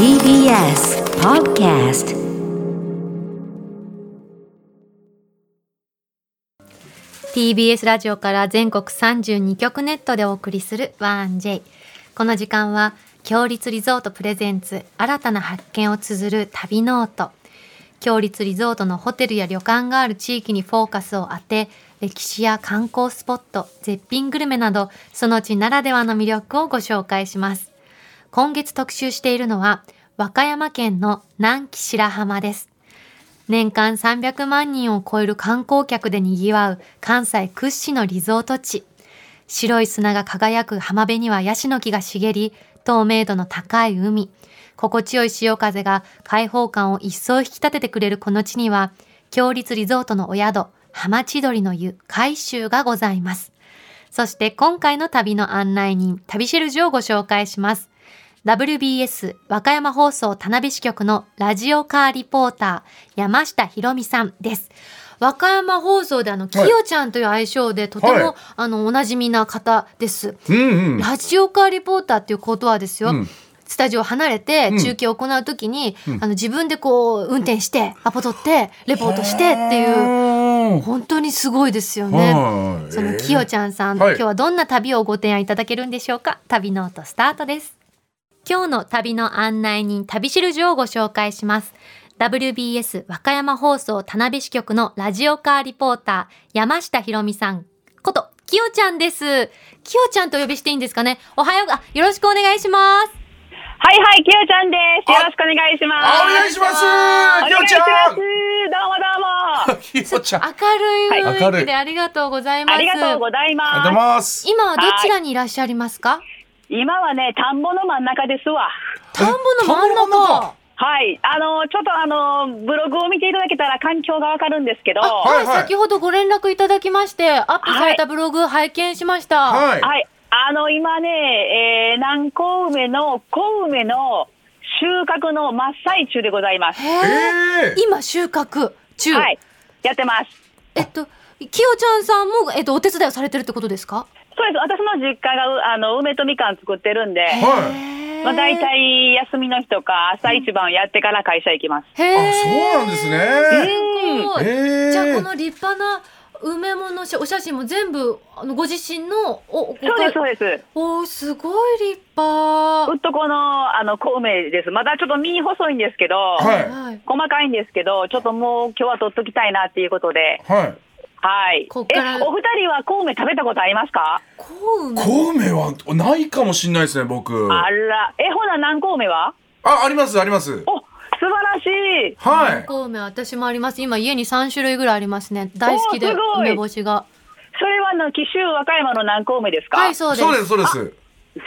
TBS Podcast B. S. ラジオから全国32局ネットでお送りする 1J この時間は共立リゾートプレゼンツ新たな発見を綴る旅ノート共立リゾートのホテルや旅館がある地域にフォーカスを当て歴史や観光スポット絶品グルメなどその地ならではの魅力をご紹介します今月特集しているのは和歌山県の南紀白浜です年間300万人を超える観光客で賑わう関西屈指のリゾート地。白い砂が輝く浜辺にはヤシの木が茂り、透明度の高い海。心地よい潮風が開放感を一層引き立ててくれるこの地には、強立リゾートのお宿、浜千鳥の湯、海舟がございます。そして今回の旅の案内人、旅シェルジュをご紹介します。WBS 和歌山放送田辺支局のラジオカーリポーター山下ひろみさんです。和歌山放送であの、きよちゃんという愛称でとても、はいあの、おなじみな方です。うんうん。ラジオカーリポーターっていうことはですよ。うんスタジオ離れてうん中継を行うときに、あの自分でこう運転してアポ取ってレポートしてっていうう本当にすごいですよね。はいそのきよちゃんさん、はい今日はどんな旅をご提案いただけるんでしょうか？旅ノートスタートです今日の旅の案内人旅しるじをご紹介します WBS 和歌山放送田辺支局のラジオカーリポーター山下ひろみさんこときよちゃんですきよちゃんとお呼びしていいんですかね？おはようあよろしくお願いしますはいはい、きよちゃんです。よろしくお願いします。あお願いしますお願いしきよちゃんます。どうもどうも。きよちゃん。あ明るいはい雰囲気でありがとうございます、ありがとうございりがとうございまます。今はどちらにいらっしゃいますか？す。今はね、田んぼの真ん中ですわ。田んぼの真ん中？はい。あの、ちょっとあの、ブログを見ていただけたら環境がわかるんですけど、あははい、はい先ほどご連絡いただきまして、アップされたブログ拝見しました。はい。い。あの、今ね、えー、南高梅の小梅の収穫の真っ最中でございます。へ今収穫中。はい。やってます。えっと、きよちゃんさんも、えっと、お手伝いをされてるってことですか？私の実家が、うあの、梅とみかん作ってるんで、はい。まあ、大体休みの日とか朝一番やってから会社行きます。へあ、そうなんですすね。ごい。ええ。じゃあ、この立派な梅ものしお写真も全部、あの、ご自身の、お、おそうです、そうです。おーすごい立派。うっとこの、あの、小梅です。まだちょっと身細いんですけど、はいはい。細かいんですけど、ちょっともう今日は取っときたいなっていうことで、はい。はい。こっからえ、お二人は小梅食べたことありますか？小梅。小梅はないかもしれないですね、僕。あら。え、ほな、南小梅は？あ、あります、あります。お、素晴らしい。はい。小梅、私もあります。今、家に3種類ぐらいありますね。大好きで、おーすごい梅干しが。それはあの、紀州和歌山の南小梅ですか？はい、そうです。そうです、そうです。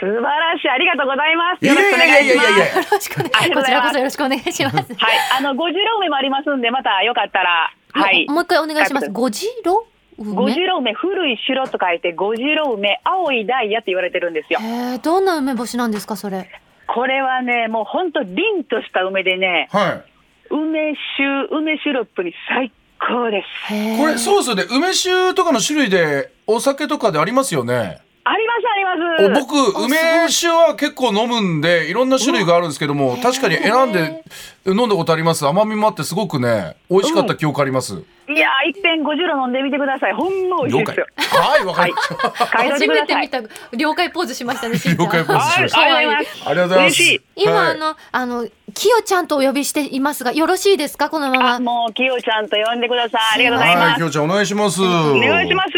素晴らしい。ありがとうございます。よろしくお願いします。いやいや。よろしくお願いありがとうございます こちらこそよろしくお願いします。はい。あの、五次郎梅もありますんで、またよかったら、はい。もう一回お願いします。ごじろ五次郎梅、古い城と書いて、五次郎梅、青いダイヤって言われてるんですよ。へえ、どんな梅干しなんですか、それ？これはね、もう本当凛とした梅でね、はい。梅酒、梅シロップに最高です。これ、そうですよね。梅酒とかの種類で、お酒とかでありますよね。あります、ありおます。僕、梅酒は結構飲むんで、いろんな種類があるんですけども、確かに選んで飲んだことあります？甘みもあってすごくね、美味しかった記憶あります。いやー、一遍五十郎飲んでみてください。ほんま美味しい了解ですよ。。はい、わかりました。初。めて見た了解ポーズしましたね、しんちゃん了解ポーズしましたはい、可愛いありがとうございます。ありがとうございます。嬉しい。今、はいあの、あの、きよちゃんとお呼びしていますが、よろしいですか、このまあ、ま。もう、きよちゃんと呼んでください。ありがとうございはい、ます。きょうちゃんお願いします。おお願いします。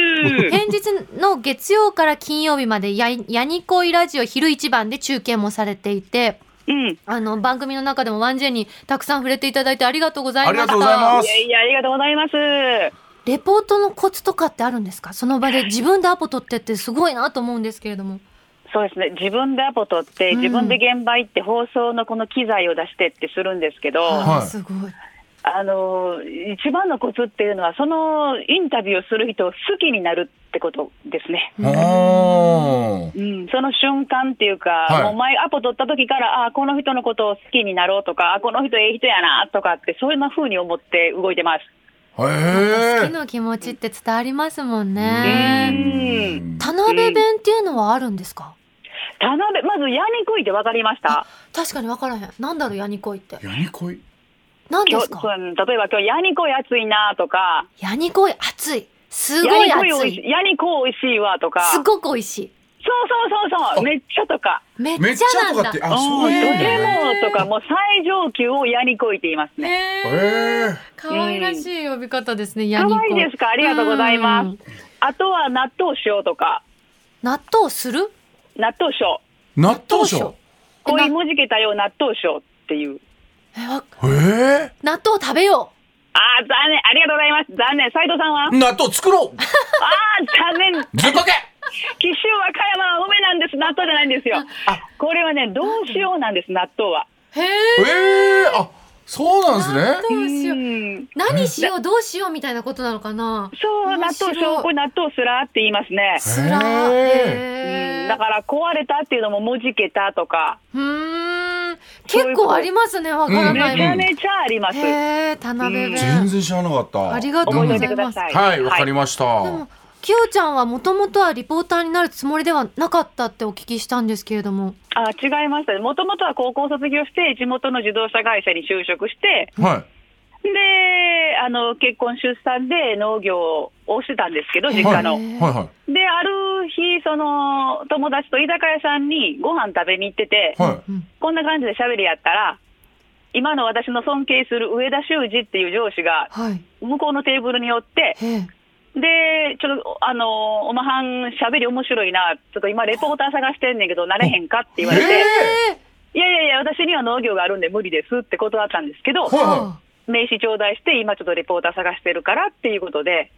平日の月曜から金曜日までや、やにこいラジオ昼一番で中継もされていて、うん。あの、番組の中でもワンジェにたくさん触れていただいてありがとうございました。ありがとうございますいやいや、ありがとうございます。レポートのコツとかってあるんですか？その場で自分でアポ取ってってすごいなと思うんですけれども。そうですね。自分でアポ取って、うん自分で現場行って放送のこの機材を出してってするんですけど、はいすごい。あの一番のコツっていうのは、そのインタビューをする人を好きになるってことですね。うん、その瞬間っていうか、はいもう前アポ取った時から、ああ、この人のことを好きになろうとか、あこの人ええ人やなとかって、そういう風に思って動いてます。好きへえ。の気持ちって伝わりますもんうね。ん。田辺弁っていうのはあるんですか、田辺、まずヤニクイって分かりました？確かに分からへんなんだろうヤニコイってヤニコイ何ですか？例えば今日ヤニコイ暑いなとか、ヤニコイ熱い。すごいヤニコイお熱いいしい、ヤニコ美味しいわとか、すごく美味しい。そうそうそうそう、あめっちゃとか、めっちちゃなんだ。ゃとかってあうんそうとなんだてねもとか、もう最上級をヤニコイって言いますね。へー。へえ可愛らしい呼び方ですね、ヤ可ニコイ愛いですか？ありがとうございまうん。す。あとは納豆塩とか、納豆する？納豆塩。納豆賞こういうもじけたよう納豆塩っていう。えわへえ納豆食べよああ、残念。ありがとうございます。残念。斉藤さんは？あ納豆作ろう。あー、残念。ずっとけ。紀州和歌山は梅なんです。納豆じゃないんですよ。これはね、どうしようなんです、納豆は。うへえええあそうなんですね。どうしよう。うん。何しようどうしようみたいなことなのかな。そう、納豆塩、これ納豆すらって言いますね。すらだから壊れたっていうのももじけたとか、うーん結構ありますねわからうんない。もん。めちゃめちゃあります。へえ田辺全然知らなかった。ありがとうございます。はいわかりました。でもきよちゃんはもともとはリポーターになるつもりではなかったってお聞きしたんですけれども。あ違いましたね。もともとは高校卒業して、地元の自動車会社に就職して、はいで、あの、結婚出産で農業をしてたんですけど、実家の。はいはで、ある日、その、友達と居酒屋さんにご飯食べに行ってて、いはうんこんな感じで喋りやったら、今の私の尊敬する上田修二っていう上司が、はい。向こうのテーブルに寄って、で、ちょっと、あの、おまはん喋り面白いな、ちょっと今レポーター探してんねんけど、なれへんかって言われて、いやいやいや、私には農業があるんで無理ですって断ったんですけど、はいは名刺頂戴して、今ちょっとレポーター探してるからっていうことで、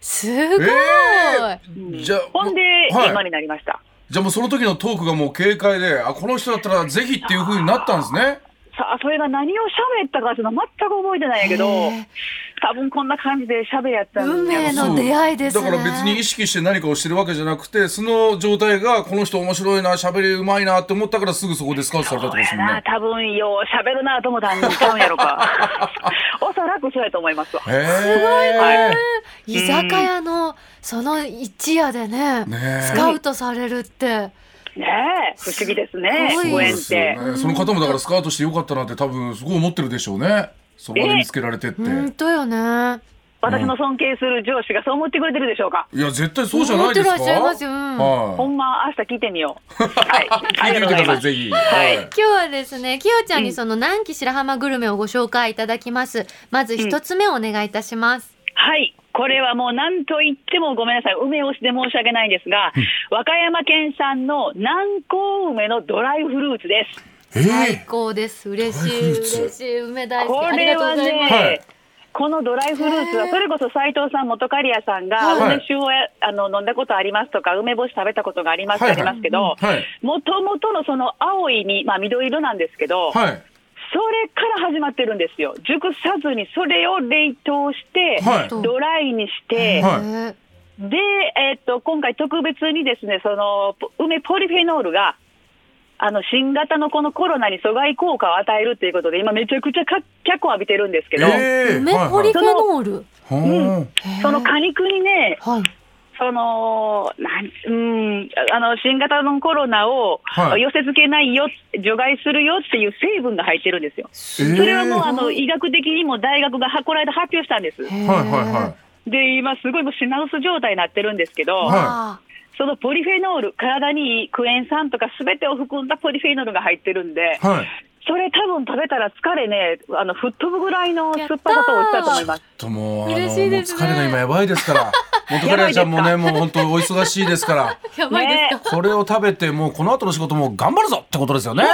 すごい、えうんじゃあほんで、はい。今になりました。じゃあもうその時のトークがもう軽快であこの人だったらぜひっていう風になったんですねさあ、それが何を喋ったかっていうのは全く覚えてないんやけど多分こんな感じで喋りやったん運命の出会いですね。だから別に意識して何かをしてるわけじゃなくてその状態がこの人面白いな喋りうまいなって思ったからすぐそこでスカウトされたってことですもんなね多分よう喋るなと思ったんちゃうんやろか。おそらくそうやと思いますわ。へえはい居酒屋のその一夜でねねえ。スカウトされるってね。え、不思議ですね。すご縁って。ね。その方もだからスカウトしてよかったなって多分すごい思ってるでしょうね。そこまで見つけられてって。本当よね。私の尊敬する上司がそう思ってくれてるでしょうか。いや絶対そうじゃないですか。思ってらっしゃいますよ。うんはほんま、明日聞いてみよう。はい。い聞いてみてくださいぜひ。はい。今日はですねきよちゃんにその南紀白浜グルメをご紹介いただきます。まず一つ目お願いいたします、はい。これはもう何と言ってもごめんなさい。梅干しで申し訳ないんですが、和歌山県産の南高梅のドライフルーツです。え最え高です。嬉しい。嬉しい。梅大好きこありがとうれはね、はいこのドライフルーツは、それこそ斉藤さん、元刈谷さんが、はい。梅酒をやあの飲んだことありますとか、梅干し食べたことがありますってありますけど、はい。もともとのその青い実、まあ、緑色なんですけど、はいそれから始まってるんですよ。熟さずにそれを冷凍して、はい。ドライにして、はい。へで、えーっと、今回特別にですね、その、ポ梅ポリフェノールが、あの、新型のこのコロナに阻害効果を与えるということで、今めちゃくちゃか脚を浴びてるんですけど、ええ梅ポリフェノール、はいへーその果肉にね、はいその、なん、うん、あの、新型のコロナをはい。寄せ付けないよ、除外するよっていう成分が入ってるんですよ。えそれはもう、あの、へ医学的にも大学がこの間発表したんです。ーはいはいはで、今すごいもう品薄状態になってるんですけど、はい。そのポリフェノール、体にいいクエン酸とかすべてを含んだポリフェノールが入ってるんで、いはいそれ多分食べたら疲れね、あの、吹っ飛ぶぐらいの酸っぱさと美味しさだと思います。ともうあの嬉しいですね。もう疲れが今やばいですから。元カレちゃんもねもう本当お忙しいですから。やばいですか、これを食べてもうこの後の仕事も頑張るぞってことですよね。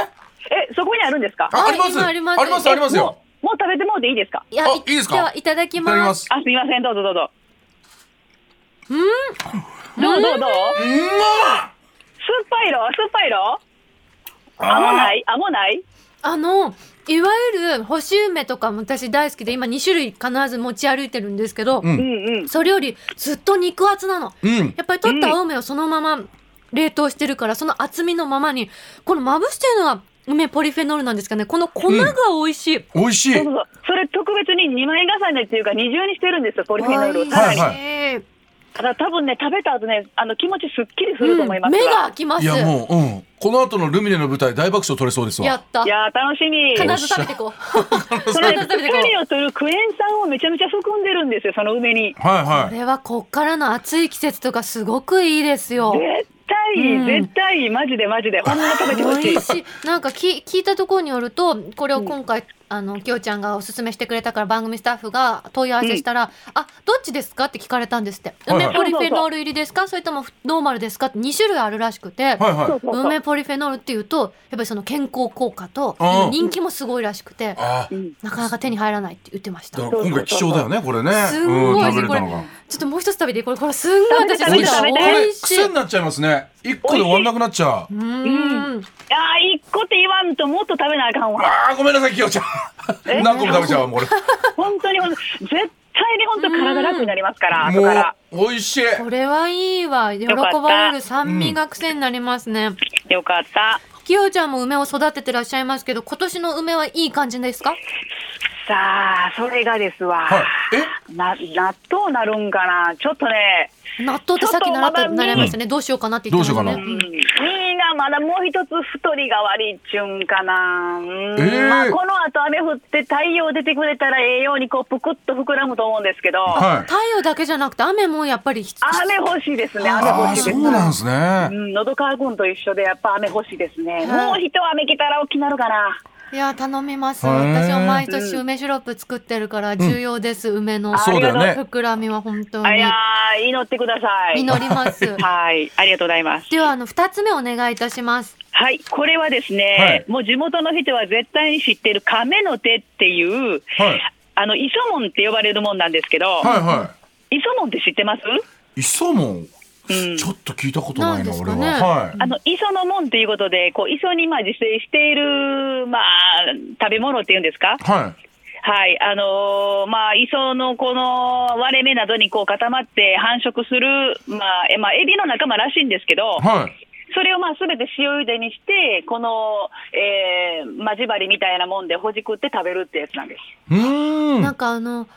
え、そこにあるんですか？ああります。今あります。ありますありますよ。もう食べてもうていいですか？いやあいいですか？ではいただきいただきまます。すあ、すみません、どうぞどうぞ。どうどうどう？うん？まっ！酸っぱいろ酸っぱいろあもない？あもない？あのいわゆる干し梅とかも私大好きで今2種類必ず持ち歩いてるんですけど、ううんんうん。それよりずっと肉厚なの。うん。やっぱり取った青梅をそのまま冷凍してるからその厚みのままにこのまぶしてるのは梅ポリフェノールなんですかね。この粉が美味しい、美味しい。そうそうそれ特別に2枚重ねっていうか二重にしてるんですよ、ポリフェノールを。さらに。はいはいえーただ多分ね、食べた後ね、あの気持ちすっきりすると思います目わが開きますいやもう、うん。この後のルミネの舞台大爆笑取れそうですわ。やったいやー、楽しみ。必ず食べてこうそれ、必ず食べてこう疲れを取るクエン酸をめちゃめちゃ含んでるんですよ、その梅に。はいはい。これはこっからの暑い季節とかすごくいいですよ絶対、うん絶対、マジでマジで、ほんま食べてほしい。しいなんかき聞いたところによるとこれを今回、あのきょうちゃんがおすすめしてくれたから番組スタッフが問い合わせしたら「あどっちですか?」って聞かれたんですって「はいはい梅ポリフェノール入りですか？それともノーマルですか?」って2種類あるらしくて、梅ポリフェノールっていうとやっぱりその健康効果とうん人気もすごいらしくてなかなか手に入らないって言ってましただから今回貴重だよね、これね。すんごいうん、食べれこれたのが。ちょっともう一つ食べていい？これこれすんごい私好き美これ味しい癖になっちゃいますね。一個で終わんなくなっちゃう。うーんあー、一個って言わんともっと食べなあかんわ。ああ、ごめんなさい、きよちゃん。何個も食べちゃうわ、もう本当にほんと、絶対に本当体楽になりますから、から。う、美味しい。これはいいわ。喜ばれる酸味が癖になりますね、よかった。きよちゃんも梅を育ててらっしゃいますけど今年の梅はいい感じですか？さあ、それがですわ。はい。え？な、納豆なるんかな？ちょっとね、納豆ってさっき習った習いましたね、どうしようかなって言ってましたねどううん、みんなまだもう一つ太りが悪いっちゅうんかな。うんえーまあ、この後雨降って太陽出てくれたら栄養にこう、ぷくっと膨らむと思うんですけど、はい。太陽だけじゃなくて雨もやっぱり必雨欲しいですね、雨欲しいです。そうなんですねう。ん、喉乾くんと一緒でやっぱ雨欲しいですね。はいもう一雨来たら大きなるかな。いや頼みます。私も毎年梅シロップ作ってるから重要です、梅のそうだよね。膨らみは本当に。あいやー祈ってください。祈ります。はい、ありがとうございます。ではあの二つ目お願いいたします。はい、これはですね、はい。もう地元の人は絶対に知ってる亀の手っていう、はい。あの、磯門って呼ばれるもんなんですけど、はいは磯門って知ってます？い。磯も、うんちょっと聞いたことないな、俺は。はい。あの、磯の門っていうことで、こう、磯にまあ自生している、まあ、食べ物っていうんですか？ははい、あのーまあ、磯のこの割れ目などにこう固まって繁殖する、まあ、えまあ、エビの仲間らしいんですけど、い。はい。それをまあ、すべて塩茹でにして、この、えー、まじ針みたいなもんでほじくって食べるってやつなんです。うーん。なんかあの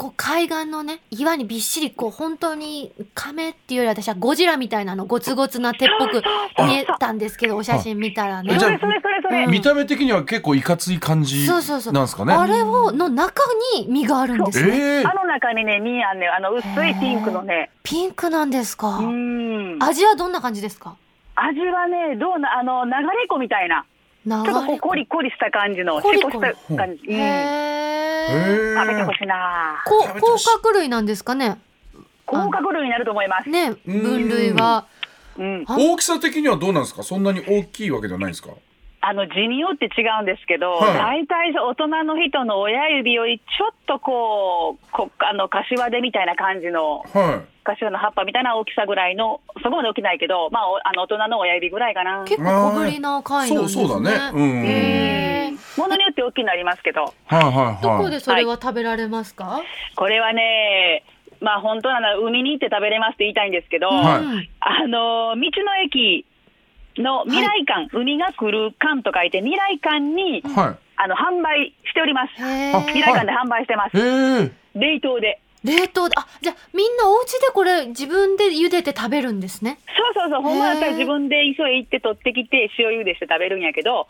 こう海岸のね岩にびっしりこう本当に亀っていうより私はゴジラみたいなのゴツゴツな手っぽく見えたんですけどお写真見たらね。じゃあそれそれそれそれ。うん。見た目的には結構いかつい感じそうそうそう。なんですかね。あれをの中に実があるんですね。ええあの中にね、実あんね、あの薄いピンクのね、ピンクなんですか。うん。味はどんな感じですか？味はね、どうな、あの、流れ子みたいな、流ちょっとこうれコリコリした感じの、コリコリした感じ。うん。へへええ食べてほしいな。こ甲殻類なんですかね甲殻類になると思います。ね分類はうん。あ大きさ的にはどうなんですか？そんなに大きいわけではないんですか？あの、字によって違うんですけど、はい。大体大人の人の親指よりちょっとこう、こあの、柏手みたいな感じの、は柏の葉っぱみたいな大きさぐらいの、そこまで大きないけど、まあ、おあの、大人の親指ぐらいかな。結構小ぶりな貝なんですね。そうそうだね。うん。へー。ものによって大きくなりますけど、い。はいはいはい。どこでそれは食べられますか、これはね、まあ本当なら海に行って食べれますって言いたいんですけど、はい。うん。あの、道の駅の未来館、海が来る館と書いて未来館に、はあの、販売しております。未来館で販売してます。冷凍で。冷凍であじゃあみんなお家でこれ自分で茹でて食べるんですね。そうそうそう、ほんまだったら自分で急い行って取ってきて塩茹でして食べるんやけど、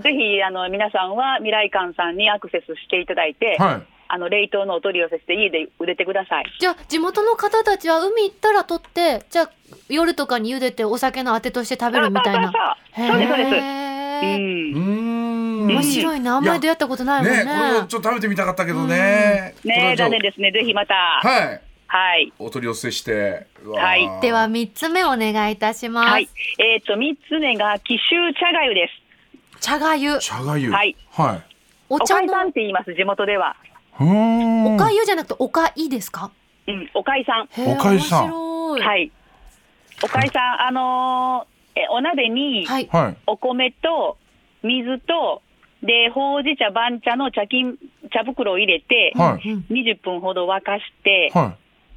ぜひ、あの、皆さんは未来館さんにアクセスしていただいて、はい。あの、冷凍のお取り寄せして家で売れてください。じゃあ地元の方たちは海行ったら取ってじゃあ夜とかに茹でてお酒のあてとして食べるみたいな。そうです、そうです。うん。面白いなあんまり出会ったことないもんね。ね、これをちょっと食べてみたかったけどね。ねえ、はじゃあ残念ですね。ぜひまた。はい。はい。お取り寄せして。はいでは三つ目お願いいたします。はい。えっ、と、三つ目が紀州茶粥です。茶がゆ茶がゆ。はい。はい。お茶のさんって言います、地元では。うーん。おかゆじゃなくておかいですか？うん、おかいさん。おかゆさん面白い。はい。おかいさん、あのーえ、お鍋に。お米と水と、で、ほうじ茶、番茶の茶巾、茶袋を入れて、はい。うん20分ほど沸かして、は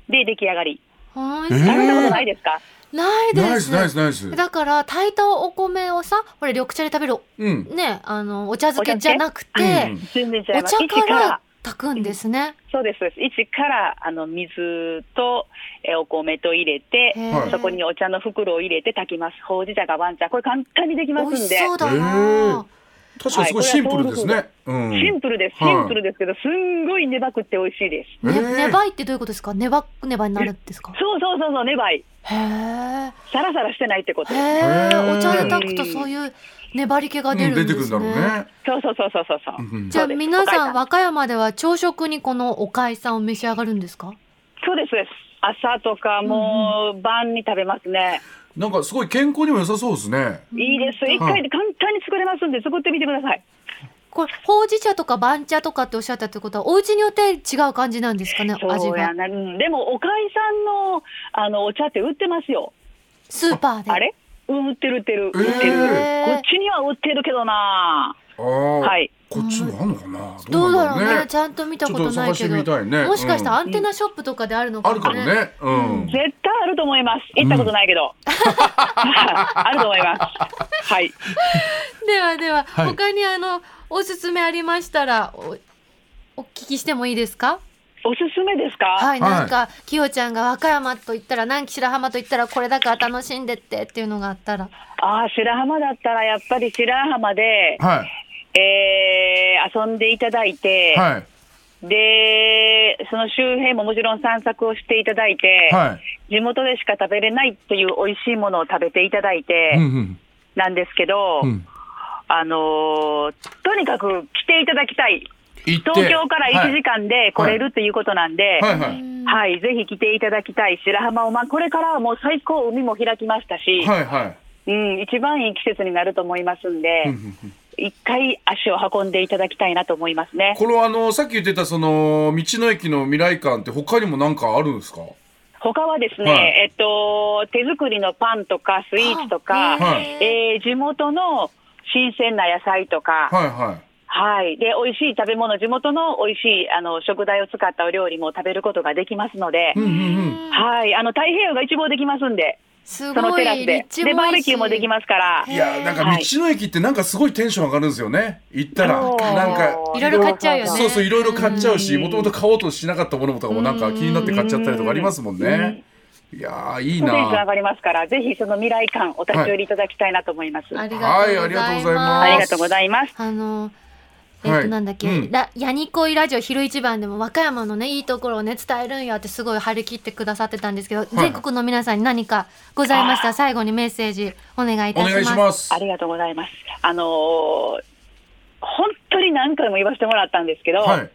で、出来上がり。はいえー食べたことないですか？ないい。です。ナイスナイスナイス。だから炊いたお米をさ、これ緑茶で食べるうん。ね、あのお茶漬けじゃなくて、うん全然違います。お茶から炊くんですね。そうですそうです。一からあの水とえお米と入れてそこにお茶の袋を入れて炊きます。ほうじ茶か番茶。これ簡単にできま美味すんで。しそうだへな。確かにすごいシンプルですね。うん。シンプルですはいシンプルですけどすんごい粘くって美味しいですね、えーねばいってどういうことですか？ねばねばになるんですか？そうそうそうそう粘いへえ。サラサラしてないってことへですえ。お茶で炊くとそういう粘り気が出るんうん出ですね。てくるんだろうね。そうそうそうそうそうそううんじゃあ皆さん和歌山では朝食にこのおかいさんを召し上がるんですか？そうですそうです朝とかもう晩に食べますね、なんかすごい健康にも良さそうですね。いいです。一回で簡単に作れますんで作ってみてください。これほうじ茶とか番茶とかっておっしゃったってことはお家によって違う感じなんですかね味がそうやな。うんでもおかいさんのあのお茶って売ってますよ。スーパーで。あれ？うん売ってる売ってる売ってる、えー。こっちには売ってるけどな。ああ。はいこっちにあんのかな？どうだろうね。ちゃんと見たことないけど。もしかしたらうアンテナショップとかであるのかもね。うん。絶対あると思います。行ったことないけど、あると思います。はい。ではでは、はい。他にあのおすすめありましたらおお聞きしてもいいですか？おすすめですか、はい、はいなんかきよちゃんが和歌山と言ったら南紀白浜と言ったらこれだから楽しんでってっていうのがあったら。ああ白浜だったらやっぱり白浜で、はい。えー遊んでいただいて、はい。でその周辺ももちろん散策をしていただいて、はい。地元でしか食べれないっていう美味しいものを食べていただいてうんうん。なんですけど、うん。あのーとにかく来ていただきたい。東京から1時間で来れるっていうことなんで、ははいいはい。ぜひ来ていただきたい白浜を、まあ、これからはもう最高海も開きましたし、はいはい。うん、一番いい季節になると思いますんで、一回足を運んでいただきたいなと思いますね。これはあのさっき言ってたその道の駅の未来館って他にも何かあるんですか？他はですね、はいえっと、手作りのパンとかスイーツとか、はいえー地元の新鮮な野菜とか、はいはい。はい。で、美味しい食べ物、地元の美味しいあの食材を使ったお料理も食べることができますので、うんうんうん。はい。あの、太平洋が一望できますんで、すそのごいテラスで。で、バーベキューもできますから。いやなんか道の駅ってなんかすごいテンション上がるんですよね。行ったらなんかいろいろ買っちゃうよねそうそういろいろ買っちゃうし、うんもともと買おうとしなかったものとかもなんか気になって買っちゃったりとかありますもんね。いやーいいテンション上な。がりますから、ぜひその未来館お立ち寄りいただきたいなと思います。ありはいがとうございありがとうございま。ますありがとうございます。あのえっ、とはいなんだっけ、うんラヤニコイラジオ昼一番でも和歌山のねいいところをね伝えるんやってすごい張り切ってくださってたんですけど、全国の皆さんに何かございましたら最後にメッセージお願いいたおします。願いしますあ。りがとうございます。あのー本当に何回も言わせてもらったんですけど、はい。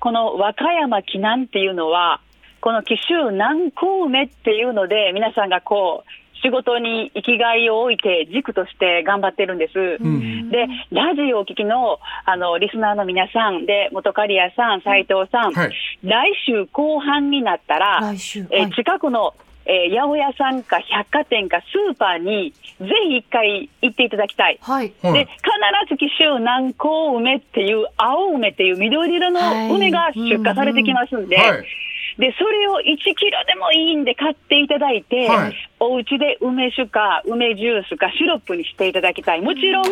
この和歌山紀南っていうのは、この紀州南高梅っていうので、皆さんがこう、仕事に生きがいを置いて軸として頑張ってるんです。うんで、ラジオをお聞きの、あの、リスナーの皆さんで、元カリアさん、斉藤さん、はい。来週後半になったら、はい近くの、えー八百屋さんか百貨店かスーパーにぜひ一回行っていただきたい。はいで、はい必。ず紀州南高梅っていう青梅っていう緑色の梅が出荷されてきますんで、はい。で、それを1キロでもいいんで買っていただいて、はいお家で梅酒か梅ジュースかシロップにしていただきたい。もちろん、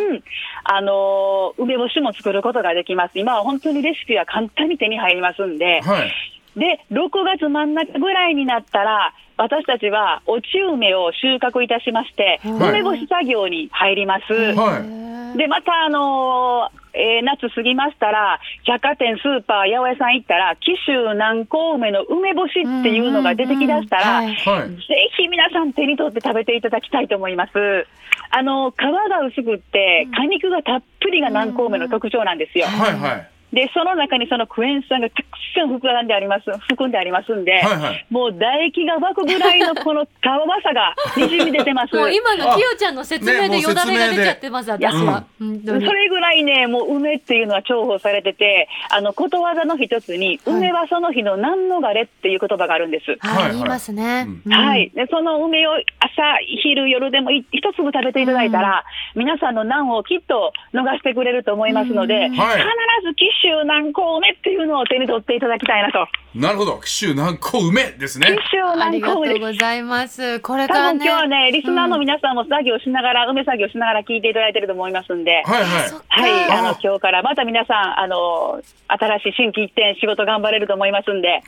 あのー梅干しも作ることができます。今は本当にレシピは簡単に手に入りますんで、はい。で、6月真ん中ぐらいになったら、私たちは落ち梅を収穫いたしまして、はい梅干し作業に入ります。はいで、また、あのーえー夏過ぎましたら、百貨店、スーパー、八百屋さん行ったら、紀州南高梅の梅干しっていうのが出てきだしたら、うんうんうんはい。ぜひ皆さん手に取って食べていただきたいと思います。あの、皮が薄くって、果肉がたっぷりが南高梅の特徴なんですよ。はいはい。で、その中にそのクエン酸がたくさん膨らんであります、含んでありますんで、はいはいもう唾液が湧くぐらいのこの皮わさがにじみ出てます。もう今のきよちゃんの説明でよだれが出ちゃってます、私は。本当にそれぐらいね、もう梅っていうのは重宝されてて、あの、ことわざの一つに、はい梅はその日の何のがれっていう言葉があるんです。はい、はい言いますね。うんうんはい。で、その梅を朝、昼、夜でもい一粒食べていただいたら、皆さんの難をきっと逃してくれると思いますので、うん必ず紀州南高梅っていうのを手に取っていただきたいなと。なるほど紀州南高梅ですね紀州ありがと南高梅です。うございます。これ多からね。分今日はね、リスナーの皆さんも作業しながら、梅作業しながら聞いていただいてると思いますんで。はいはいはい、あのあ今日からまた皆さん、あの新しい新規一点仕事頑張れると思いますんで、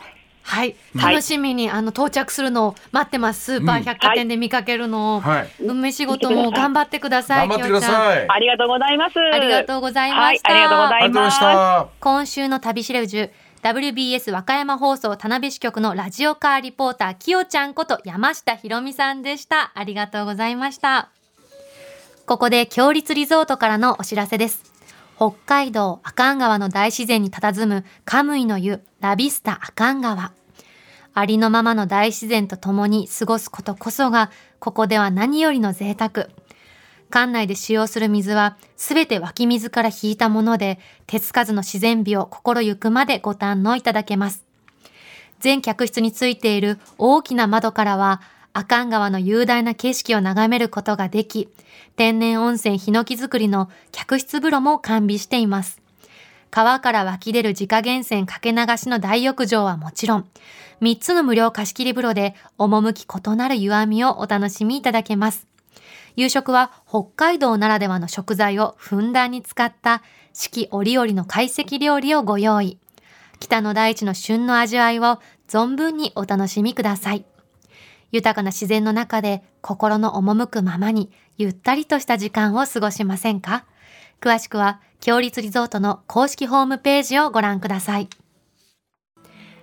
はい、はい楽しみに、あの到着するのを待ってます。スーパー百貨店で見かけるのを、はい。梅仕事も頑張ってください。頑張ってくだい。さい。ありがとうございます。ありがとうございました。はい、ありがとうございありがとうございまします。た今週の旅しるじゅ WBS 和歌山放送田辺支局のラジオカーリポーターきよちゃんこと山下ひろみさんでした。ありがとうございました。ここで強立リゾートからのお知らせです北海道阿寒川の大自然に佇むカムイの湯ラビスタ阿寒川。ありのままの大自然と共に過ごすことこそがここでは何よりの贅沢。館内で使用する水はすべて湧き水から引いたもので手つかずの自然美を心ゆくまでご堪能いただけます。全客室についている大きな窓からは阿寒川の雄大な景色を眺めることができ天然温泉ヒノキ作りの客室風呂も完備しています川から湧き出る自家源泉かけ流しの大浴場はもちろん3つの無料貸し切り風呂で趣異なる湯あみをお楽しみいただけます夕食は北海道ならではの食材をふんだんに使った四季折々の懐石料理をご用意。北の大地の旬の味わいを存分にお楽しみください。豊かな自然の中で心の赴くままにゆったりとした時間を過ごしませんか？詳しくは、強立リゾートの公式ホームページをご覧ください。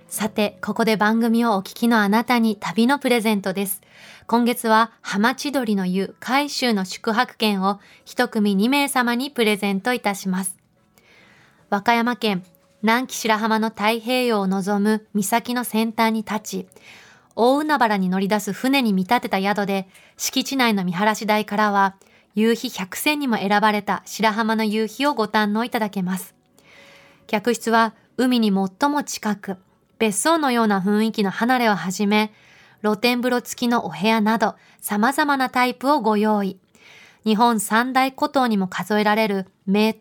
さて、ここで番組をお聞きのあなたに旅のプレゼントです。今月は浜千鳥の湯海州の宿泊券を一組2名様にプレゼントいたします。和歌山県南紀白浜の太平洋を望む岬の先端に立ち、大海原に乗り出す船に見立てた宿で、敷地内の見晴らし台からは、夕日百選にも選ばれた白浜の夕日をご堪能いただけます。客室は海に最も近く、別荘のような雰囲気の離れをはじめ、露天風呂付きのお部屋など様々なタイプをご用意。日本三大古島にも数えられる名湯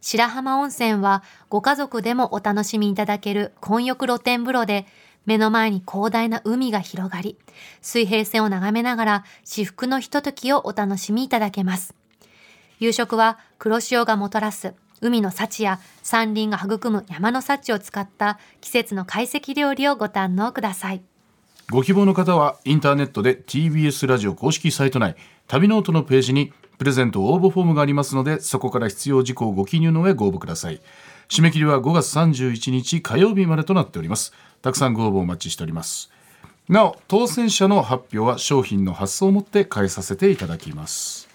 白浜温泉はご家族でもお楽しみいただける混浴露天風呂で目の前に広大な海が広がり、水平線を眺めながら至福のひとときをお楽しみいただけます。夕食は黒潮がもたらす海の幸や山林が育む山の幸を使った季節の懐石料理をご堪能ください。ご希望の方はインターネットで TBS ラジオ公式サイト内旅ノートのページにプレゼント応募フォームがありますのでそこから必要事項をご記入の上ご応募ください締め切りは5月31日火曜日までとなっております。たくさんご応募お待ちしております。なお当選者の発表は賞品の発送をもって代えさせていただきます。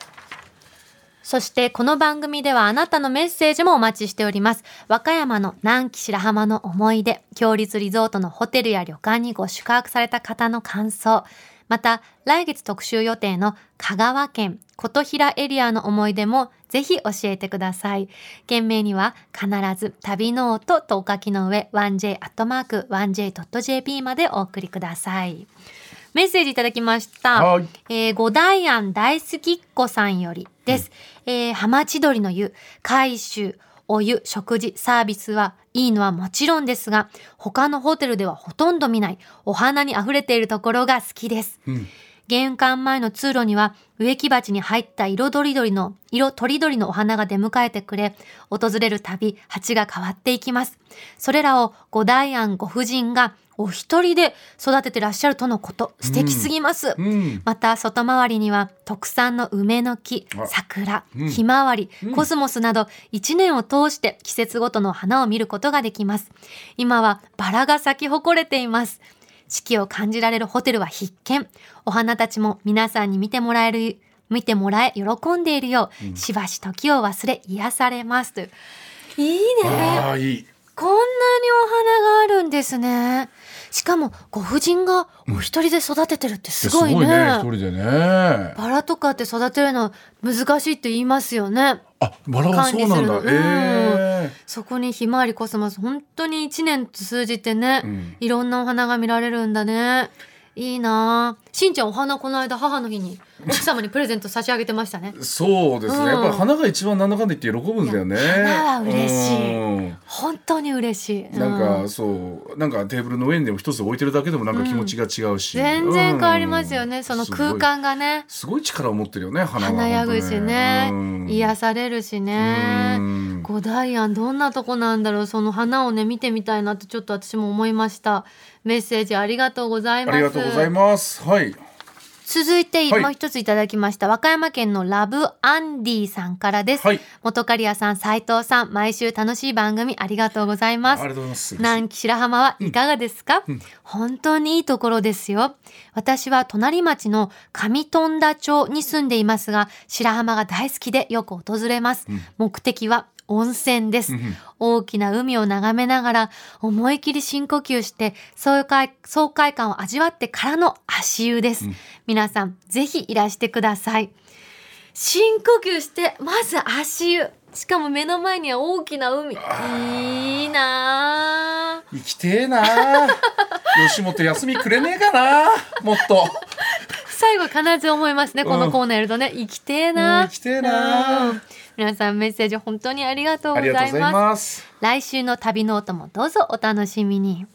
そしてこの番組ではあなたのメッセージもお待ちしております。和歌山の南紀白浜の思い出、共立リゾートのホテルや旅館にご宿泊された方の感想、また来月特集予定の香川県琴平エリアの思い出もぜひ教えてください。件名には必ず旅ノートとお書きの上 1j.1j.jp までお送りください。メッセージいただきました。はいえー、五代庵大好きっ子さんよりです。えー、浜千鳥の湯、海舟、お湯、食事、サービスはいいのはもちろんですが、他のホテルではほとんど見ないお花に溢れているところが好きです。うん玄関前の通路には植木鉢に入った色とりどりの、色とりどりのお花が出迎えてくれ、訪れるたび鉢が変わっていきます。それらを五大庵ご婦人がお一人で育ててらっしゃるとのこと、素敵すぎます。うんまた外回りには特産の梅の木あ、桜、うんひまわりうん、コスモスなど一年を通して季節ごとの花を見ることができます。今はバラが咲き誇れています。四季を感じられるホテルは必見。お花たちも皆さんに見てもらえる、見てもらえ、喜んでいるよう、しばし時を忘れ癒されます。といういいね。いいこんなにお花があるんですね。しかもご婦人がお一人で育ててるってすごいね。一人でねバラとかって育てるの難しいって言いますよね。あバラはそうなんだ管理するのえそこにひまわりコスモス本当に一年通じてね、うんいろんなお花が見られるんだね。いいなあ。しんちゃんお花この間母の日に 奥様にプレゼント差し上げてましたね。そうですね、うん。やっぱり花が一番なんだかんだ言って喜ぶんだよね花は嬉しい。うん。本当に嬉しい。なんうかそうなんかテーブルの上にでも一つ置いてるだけでもなんか気持ちが違うし、全然変わりますよね、うん。その空間がね。すごい力を持ってるよね花は。華やぐしね。うん。癒されるしね。うん。五大庵どんなとこなんだろう。その花をね見てみたいなってちょっと私も思いました。メッセージありがとうございあます。りがとうございます。はい続いて、はい。もう一ついただきました和歌山県のラブアンディさんからです、はい。元刈谷さん斉藤さん毎週楽しい番組ありがとうございます。ありがとうございます。南紀白浜はいかがですか、本当にいいところですよ。私は隣町の上富田町に住んでいますが白浜が大好きでよく訪れます、目的は温泉です、大きな海を眺めながら思い切り深呼吸して爽快爽快感を味わってからの足湯です、皆さんぜひいらしてください。深呼吸してまず足湯。しかも目の前には大きな海。いいなあ生きてえな 吉本休みくれねえかなもっと。最後必ず思いますねこのコーナーやるとね、生きてえな、うん生きてえなうん皆さんメッセージ本当にありがとうございます。来週の旅ノートもどうぞお楽しみに